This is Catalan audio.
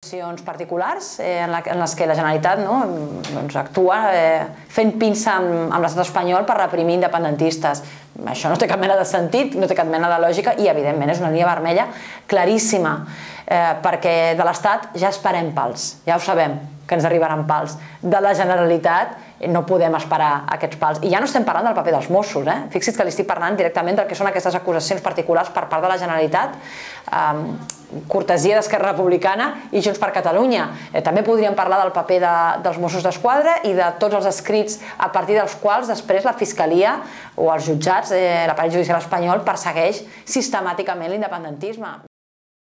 situacions particulars eh, en, la, en les que la Generalitat no, doncs actua eh, fent pinça amb, amb l'estat espanyol per reprimir independentistes. Això no té cap mena de sentit, no té cap mena de lògica i, evidentment, és una línia vermella claríssima, eh, perquè de l'Estat ja esperem pals, ja ho sabem, que ens arribaran pals. De la Generalitat no podem esperar aquests pals. I ja no estem parlant del paper dels Mossos, eh? Fixi's que li estic parlant directament del que són aquestes acusacions particulars per part de la Generalitat, eh, cortesia d'Esquerra Republicana i Junts per Catalunya. Eh, també podríem parlar del paper de, dels Mossos d'Esquadra i de tots els escrits a partir dels quals després la Fiscalia o els jutjats, eh, l'aparell judicial espanyol, persegueix sistemàticament l'independentisme.